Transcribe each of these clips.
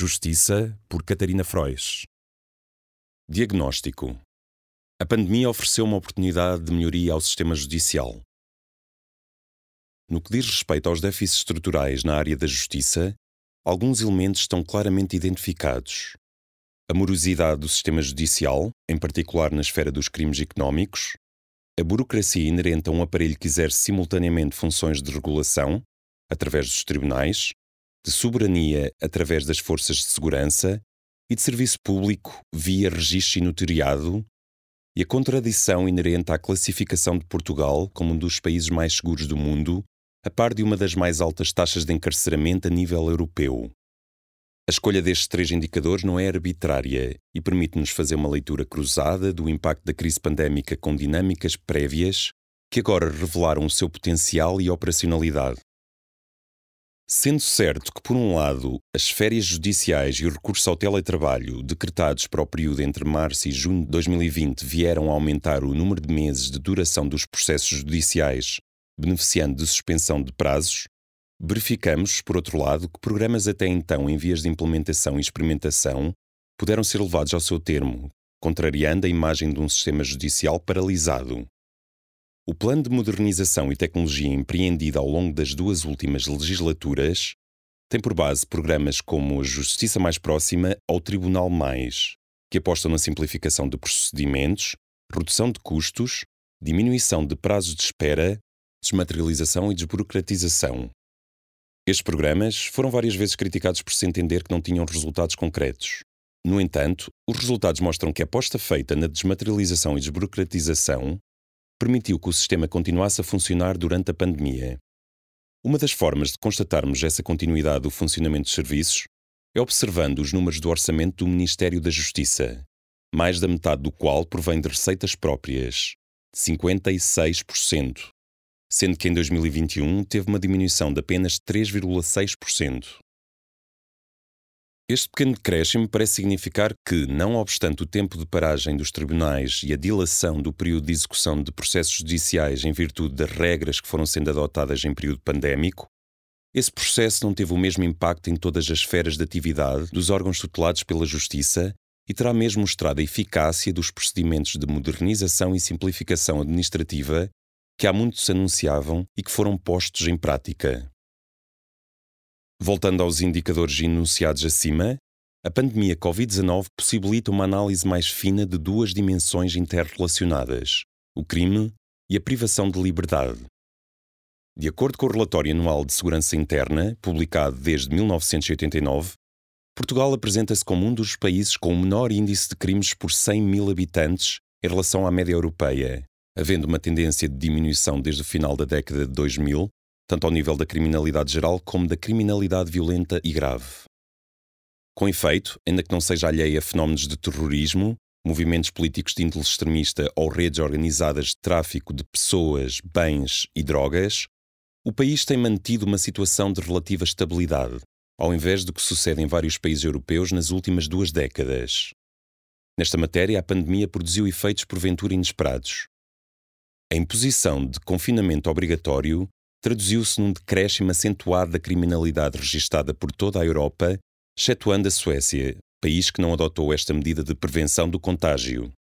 Justiça por Catarina Frois. Diagnóstico. A pandemia ofereceu uma oportunidade de melhoria ao sistema judicial. No que diz respeito aos déficits estruturais na área da justiça, alguns elementos estão claramente identificados. A morosidade do sistema judicial, em particular na esfera dos crimes económicos, a burocracia inerente a um aparelho que exerce simultaneamente funções de regulação, através dos tribunais, de soberania através das forças de segurança e de serviço público via registro e notariado, e a contradição inerente à classificação de Portugal como um dos países mais seguros do mundo, a par de uma das mais altas taxas de encarceramento a nível europeu. A escolha destes três indicadores não é arbitrária e permite-nos fazer uma leitura cruzada do impacto da crise pandémica com dinâmicas prévias que agora revelaram o seu potencial e operacionalidade. Sendo certo que, por um lado, as férias judiciais e o recurso ao teletrabalho decretados para o período entre março e junho de 2020 vieram a aumentar o número de meses de duração dos processos judiciais, beneficiando de suspensão de prazos, verificamos, por outro lado, que programas até então em vias de implementação e experimentação puderam ser levados ao seu termo, contrariando a imagem de um sistema judicial paralisado. O plano de modernização e tecnologia empreendido ao longo das duas últimas legislaturas tem por base programas como a Justiça Mais Próxima ou Tribunal Mais, que apostam na simplificação de procedimentos, redução de custos, diminuição de prazos de espera, desmaterialização e desburocratização. Estes programas foram várias vezes criticados por se entender que não tinham resultados concretos. No entanto, os resultados mostram que a aposta feita na desmaterialização e desburocratização permitiu que o sistema continuasse a funcionar durante a pandemia. Uma das formas de constatarmos essa continuidade do funcionamento dos serviços é observando os números do orçamento do Ministério da Justiça, mais da metade do qual provém de receitas próprias, 56%, sendo que em 2021 teve uma diminuição de apenas 3,6%. Este pequeno decréscimo parece significar que, não obstante o tempo de paragem dos tribunais e a dilação do período de execução de processos judiciais em virtude das regras que foram sendo adotadas em período pandémico, esse processo não teve o mesmo impacto em todas as esferas de atividade dos órgãos tutelados pela Justiça e terá mesmo mostrado a eficácia dos procedimentos de modernização e simplificação administrativa que há muito se anunciavam e que foram postos em prática. Voltando aos indicadores enunciados acima, a pandemia Covid-19 possibilita uma análise mais fina de duas dimensões interrelacionadas: o crime e a privação de liberdade. De acordo com o Relatório Anual de Segurança Interna, publicado desde 1989, Portugal apresenta-se como um dos países com o menor índice de crimes por 100 mil habitantes em relação à média europeia, havendo uma tendência de diminuição desde o final da década de 2000 tanto ao nível da criminalidade geral como da criminalidade violenta e grave. Com efeito, ainda que não seja alheia a fenómenos de terrorismo, movimentos políticos de índole extremista ou redes organizadas de tráfico de pessoas, bens e drogas, o país tem mantido uma situação de relativa estabilidade, ao invés do que sucede em vários países europeus nas últimas duas décadas. Nesta matéria, a pandemia produziu efeitos porventura inesperados. A imposição de confinamento obrigatório traduziu-se num decréscimo acentuado da criminalidade registada por toda a Europa, excetuando a Suécia, país que não adotou esta medida de prevenção do contágio.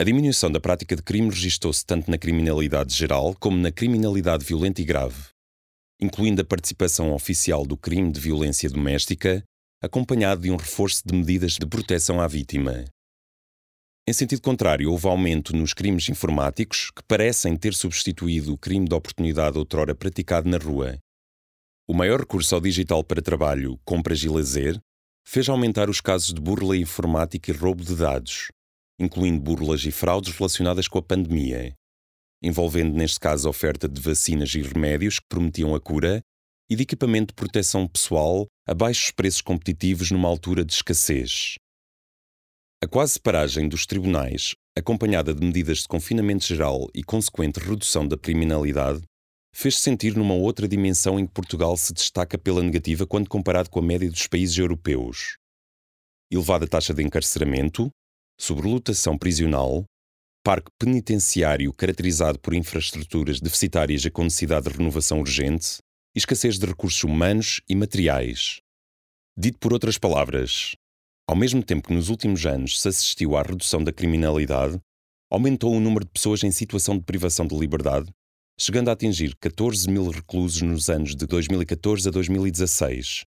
A diminuição da prática de crime registou-se tanto na criminalidade geral como na criminalidade violenta e grave, incluindo a participação oficial do crime de violência doméstica, acompanhado de um reforço de medidas de proteção à vítima. Em sentido contrário, houve aumento nos crimes informáticos, que parecem ter substituído o crime de oportunidade outrora praticado na rua. O maior recurso ao digital para trabalho, compras e lazer fez aumentar os casos de burla informática e roubo de dados, incluindo burlas e fraudes relacionadas com a pandemia, envolvendo neste caso a oferta de vacinas e remédios que prometiam a cura, e de equipamento de proteção pessoal a baixos preços competitivos numa altura de escassez. A quase paragem dos tribunais, acompanhada de medidas de confinamento geral e consequente redução da criminalidade, fez-se sentir numa outra dimensão em que Portugal se destaca pela negativa quando comparado com a média dos países europeus. Elevada taxa de encarceramento, sobrelotação prisional, parque penitenciário caracterizado por infraestruturas deficitárias e com necessidade de renovação urgente, e escassez de recursos humanos e materiais. Dito por outras palavras, ao mesmo tempo que nos últimos anos se assistiu à redução da criminalidade, aumentou o número de pessoas em situação de privação de liberdade chegando a atingir 14 mil reclusos nos anos de 2014 a 2016,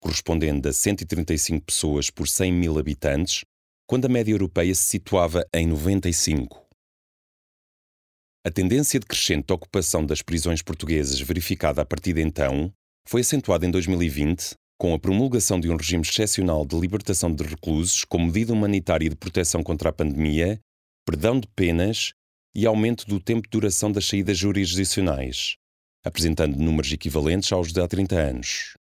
correspondendo a 135 pessoas por 100 mil habitantes, quando a média europeia se situava em 95. A tendência decrescente de ocupação das prisões portuguesas verificada a partir de então foi acentuada em 2020 com a promulgação de um regime excepcional de libertação de reclusos como medida humanitária de proteção contra a pandemia, perdão de penas e aumento do tempo de duração das saídas jurisdicionais, apresentando números equivalentes aos de há 30 anos.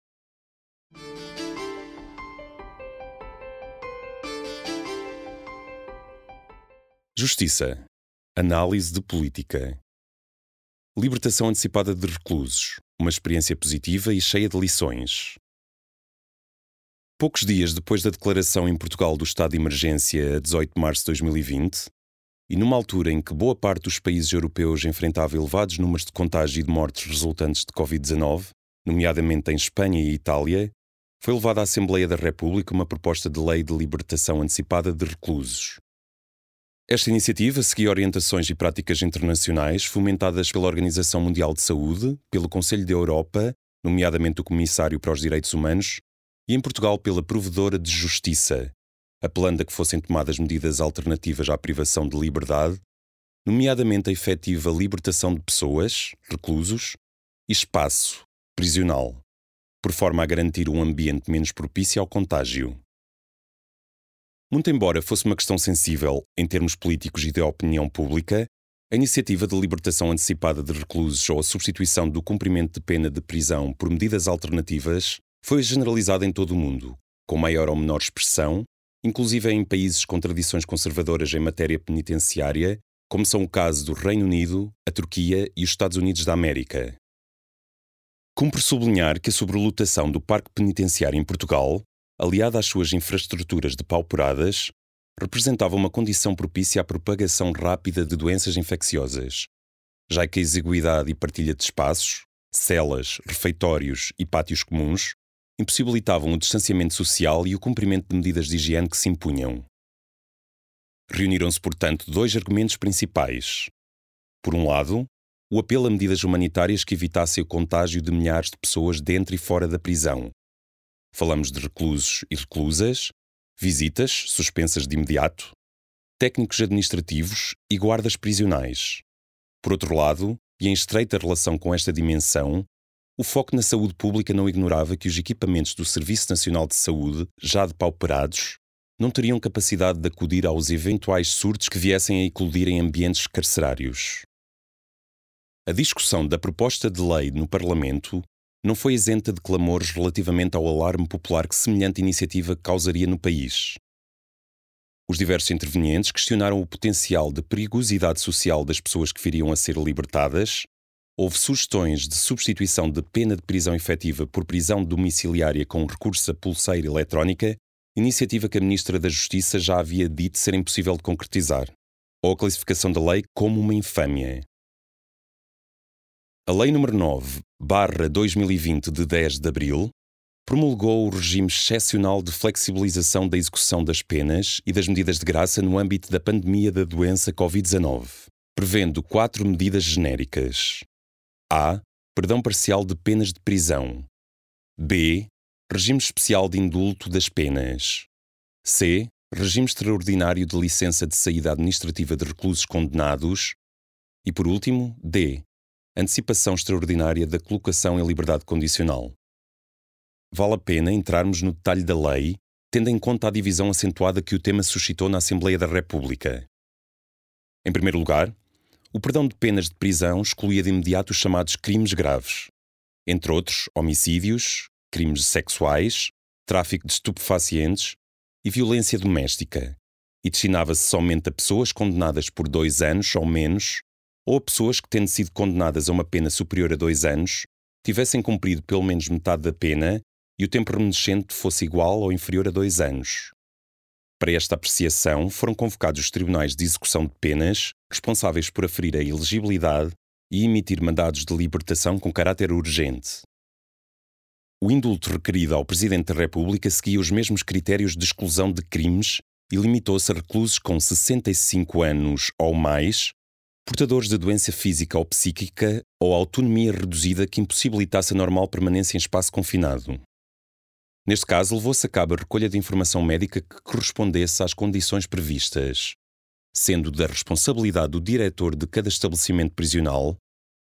Justiça. Análise de política. Libertação antecipada de reclusos. Uma experiência positiva e cheia de lições. Poucos dias depois da declaração em Portugal do estado de emergência a 18 de março de 2020, e numa altura em que boa parte dos países europeus enfrentava elevados números de contágio e de mortes resultantes de Covid-19, nomeadamente em Espanha e Itália, foi levada à Assembleia da República uma proposta de lei de libertação antecipada de reclusos. Esta iniciativa seguia orientações e práticas internacionais fomentadas pela Organização Mundial de Saúde, pelo Conselho da Europa, nomeadamente o Comissário para os Direitos Humanos, e em Portugal pela Provedora de Justiça, apelando a que fossem tomadas medidas alternativas à privação de liberdade, nomeadamente a efetiva libertação de pessoas, reclusos, e espaço, prisional, por forma a garantir um ambiente menos propício ao contágio. Muito embora fosse uma questão sensível em termos políticos e de opinião pública, a iniciativa de libertação antecipada de reclusos ou a substituição do cumprimento de pena de prisão por medidas alternativas foi generalizada em todo o mundo, com maior ou menor expressão inclusive em países com tradições conservadoras em matéria penitenciária, como são o caso do Reino Unido, a Turquia e os Estados Unidos da América. Cumpre sublinhar que a sobrelotação do parque penitenciário em Portugal, aliada às suas infraestruturas depauperadas, representava uma condição propícia à propagação rápida de doenças infecciosas, já que a exiguidade e partilha de espaços, celas, refeitórios e pátios comuns impossibilitavam o distanciamento social e o cumprimento de medidas de higiene que se impunham. Reuniram-se, portanto, dois argumentos principais. Por um lado, o apelo a medidas humanitárias que evitassem o contágio de milhares de pessoas dentro e fora da prisão. Falamos de reclusos e reclusas, visitas suspensas de imediato, técnicos administrativos e guardas prisionais. Por outro lado, e em estreita relação com esta dimensão, o foco na saúde pública não ignorava que os equipamentos do Serviço Nacional de Saúde, já depauperados, não teriam capacidade de acudir aos eventuais surtos que viessem a eclodir em ambientes carcerários. A discussão da proposta de lei no Parlamento não foi isenta de clamores relativamente ao alarme popular que semelhante iniciativa causaria no país. Os diversos intervenientes questionaram o potencial de perigosidade social das pessoas que viriam a ser libertadas houve sugestões de substituição de pena de prisão efetiva por prisão domiciliária com recurso a pulseira eletrónica, iniciativa que a Ministra da Justiça já havia dito ser impossível de concretizar, ou a classificação da lei como uma infâmia. A Lei nº 9, barra 2020 de 10 de abril, promulgou o regime excepcional de flexibilização da execução das penas e das medidas de graça no âmbito da pandemia da doença Covid-19, prevendo quatro medidas genéricas. A. Perdão parcial de penas de prisão. B. Regime especial de indulto das penas. C. Regime extraordinário de licença de saída administrativa de reclusos condenados. E por último, D. Antecipação extraordinária da colocação em liberdade condicional. Vale a pena entrarmos no detalhe da lei, tendo em conta a divisão acentuada que o tema suscitou na Assembleia da República. Em primeiro lugar, o perdão de penas de prisão excluía de imediato os chamados crimes graves. entre outros homicídios, crimes sexuais, tráfico de estupefacientes e violência doméstica, e destinava-se somente a pessoas condenadas por dois anos ou menos, ou a pessoas que, tendo sido condenadas a uma pena superior a dois anos, tivessem cumprido pelo menos metade da pena e o tempo remanescente fosse igual ou inferior a dois anos. Para esta apreciação foram convocados os tribunais de execução de penas, responsáveis por aferir a elegibilidade e emitir mandados de libertação com caráter urgente. O indulto requerido ao Presidente da República seguia os mesmos critérios de exclusão de crimes e limitou-se a reclusos com 65 anos ou mais, portadores de doença física ou psíquica ou autonomia reduzida que impossibilitasse a normal permanência em espaço confinado. Neste caso, levou-se a cabo a recolha de informação médica que correspondesse às condições previstas, sendo da responsabilidade do diretor de cada estabelecimento prisional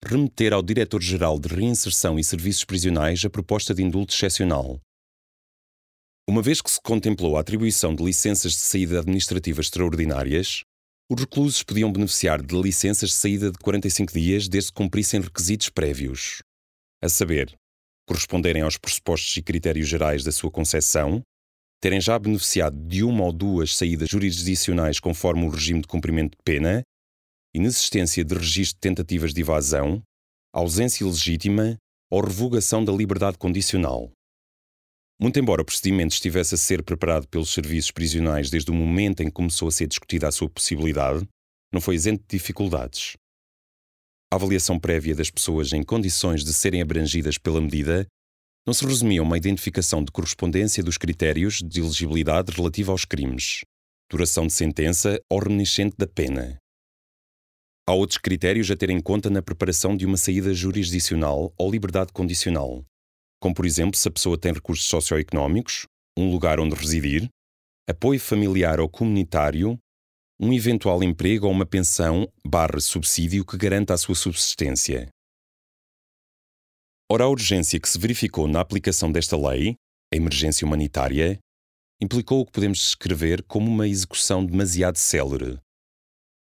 remeter ao Diretor-Geral de Reinserção e Serviços Prisionais a proposta de indulto excepcional. Uma vez que se contemplou a atribuição de licenças de saída administrativa extraordinárias, os reclusos podiam beneficiar de licenças de saída de 45 dias desde que cumprissem requisitos prévios, a saber, corresponderem aos pressupostos e critérios gerais da sua concessão, terem já beneficiado de uma ou duas saídas jurisdicionais conforme o regime de cumprimento de pena, inexistência de registro de tentativas de evasão, ausência ilegítima ou revogação da liberdade condicional. Muito embora o procedimento estivesse a ser preparado pelos serviços prisionais desde o momento em que começou a ser discutida a sua possibilidade, não foi isento de dificuldades. A avaliação prévia das pessoas em condições de serem abrangidas pela medida não se resumia a uma identificação de correspondência dos critérios de elegibilidade relativa aos crimes, duração de sentença ou reminiscente da pena. Há outros critérios a ter em conta na preparação de uma saída jurisdicional ou liberdade condicional, como por exemplo se a pessoa tem recursos socioeconómicos, um lugar onde residir, apoio familiar ou comunitário um eventual emprego ou uma pensão barra subsídio que garanta a sua subsistência. Ora, a urgência que se verificou na aplicação desta lei, a emergência humanitária, implicou o que podemos descrever como uma execução demasiado célere.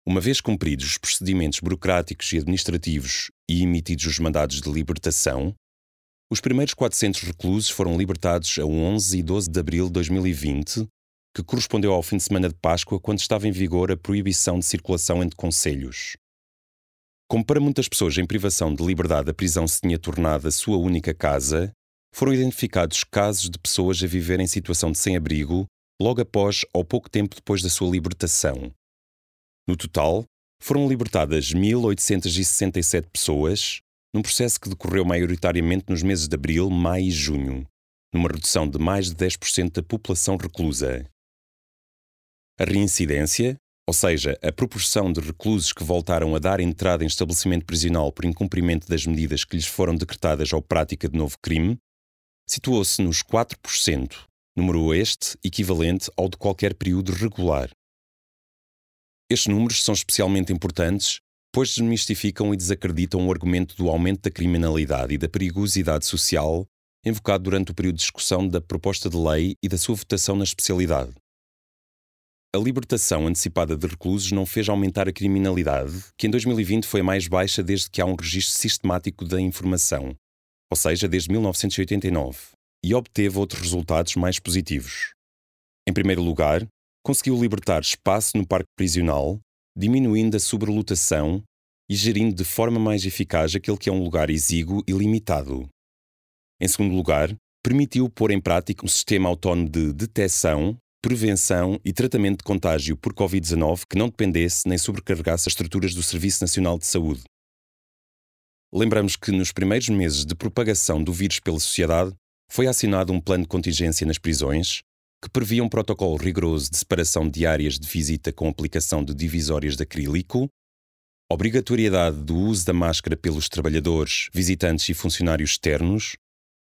Uma vez cumpridos os procedimentos burocráticos e administrativos e emitidos os mandados de libertação, os primeiros 400 reclusos foram libertados a 11 e 12 de abril de 2020 que correspondeu ao fim de semana de Páscoa, quando estava em vigor a proibição de circulação entre conselhos. Como para muitas pessoas em privação de liberdade a prisão se tinha tornado a sua única casa, foram identificados casos de pessoas a viver em situação de sem-abrigo logo após ou pouco tempo depois da sua libertação. No total, foram libertadas 1.867 pessoas, num processo que decorreu maioritariamente nos meses de abril, maio e junho, numa redução de mais de 10% da população reclusa. A reincidência, ou seja, a proporção de reclusos que voltaram a dar entrada em estabelecimento prisional por incumprimento das medidas que lhes foram decretadas ou prática de novo crime, situou-se nos 4%, número este equivalente ao de qualquer período regular. Estes números são especialmente importantes, pois desmistificam e desacreditam o argumento do aumento da criminalidade e da perigosidade social invocado durante o período de discussão da proposta de lei e da sua votação na especialidade. A libertação antecipada de reclusos não fez aumentar a criminalidade, que em 2020 foi a mais baixa desde que há um registro sistemático da informação, ou seja, desde 1989, e obteve outros resultados mais positivos. Em primeiro lugar, conseguiu libertar espaço no parque prisional, diminuindo a sobrelotação e gerindo de forma mais eficaz aquele que é um lugar exíguo e limitado. Em segundo lugar, permitiu pôr em prática um sistema autónomo de detecção prevenção e tratamento de contágio por Covid-19 que não dependesse nem sobrecarregasse as estruturas do Serviço Nacional de Saúde. Lembramos que nos primeiros meses de propagação do vírus pela sociedade, foi assinado um plano de contingência nas prisões, que previa um protocolo rigoroso de separação de áreas de visita com aplicação de divisórias de acrílico, obrigatoriedade do uso da máscara pelos trabalhadores, visitantes e funcionários externos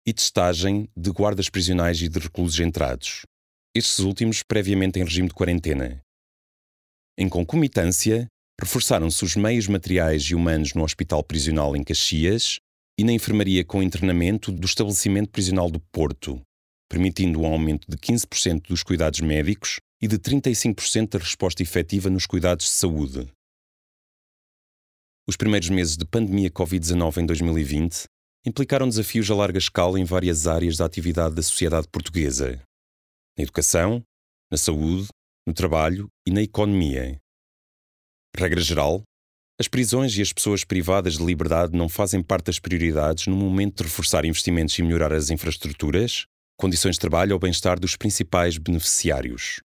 e testagem de guardas prisionais e de reclusos entrados estes últimos previamente em regime de quarentena. Em concomitância, reforçaram-se os meios materiais e humanos no Hospital Prisional em Caxias e na enfermaria com internamento do estabelecimento prisional do Porto, permitindo um aumento de 15% dos cuidados médicos e de 35% da resposta efetiva nos cuidados de saúde. Os primeiros meses de pandemia Covid-19 em 2020 implicaram desafios a larga escala em várias áreas da atividade da sociedade portuguesa: na educação, na saúde, no trabalho e na economia. Regra geral, as prisões e as pessoas privadas de liberdade não fazem parte das prioridades no momento de reforçar investimentos e melhorar as infraestruturas, condições de trabalho ou bem-estar dos principais beneficiários.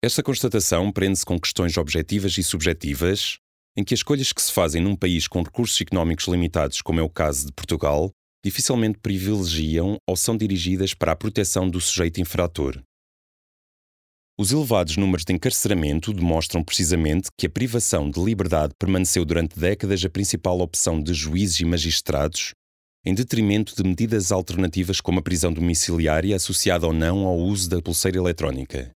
Esta constatação prende-se com questões objetivas e subjetivas, em que as escolhas que se fazem num país com recursos económicos limitados, como é o caso de Portugal, dificilmente privilegiam ou são dirigidas para a proteção do sujeito infrator. Os elevados números de encarceramento demonstram precisamente que a privação de liberdade permaneceu durante décadas a principal opção de juízes e magistrados, em detrimento de medidas alternativas como a prisão domiciliária associada ou não ao uso da pulseira eletrónica.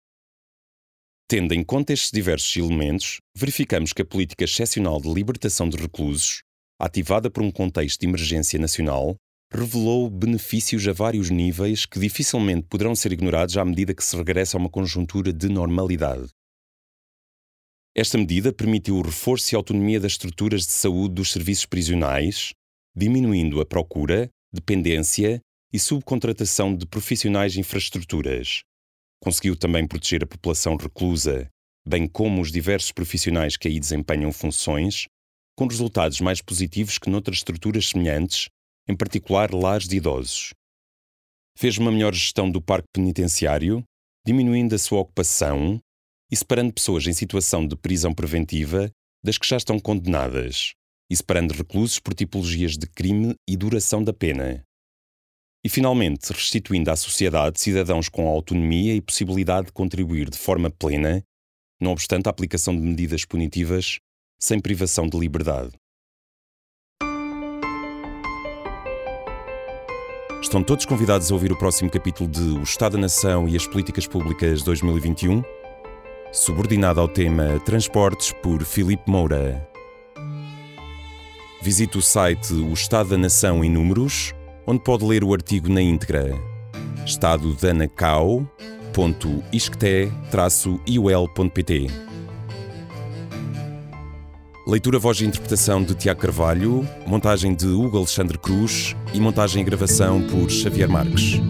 Tendo em conta estes diversos elementos, verificamos que a política excepcional de libertação de reclusos, ativada por um contexto de emergência nacional, revelou benefícios a vários níveis que dificilmente poderão ser ignorados à medida que se regressa a uma conjuntura de normalidade. Esta medida permitiu o reforço e autonomia das estruturas de saúde dos serviços prisionais, diminuindo a procura, dependência e subcontratação de profissionais de infraestruturas. Conseguiu também proteger a população reclusa, bem como os diversos profissionais que aí desempenham funções, com resultados mais positivos que noutras estruturas semelhantes em particular lares de idosos. Fez uma melhor gestão do parque penitenciário, diminuindo a sua ocupação e separando pessoas em situação de prisão preventiva das que já estão condenadas, e separando reclusos por tipologias de crime e duração da pena. E, finalmente, restituindo à sociedade cidadãos com autonomia e possibilidade de contribuir de forma plena, não obstante a aplicação de medidas punitivas, sem privação de liberdade. Estão todos convidados a ouvir o próximo capítulo de O Estado da Nação e as Políticas Públicas 2021, subordinado ao tema Transportes por Filipe Moura. Visite o site O Estado da Nação em Números, onde pode ler o artigo na íntegra. estadodanacau.isqueté-iol.pt Leitura, voz e interpretação de Tiago Carvalho, montagem de Hugo Alexandre Cruz e montagem e gravação por Xavier Marques.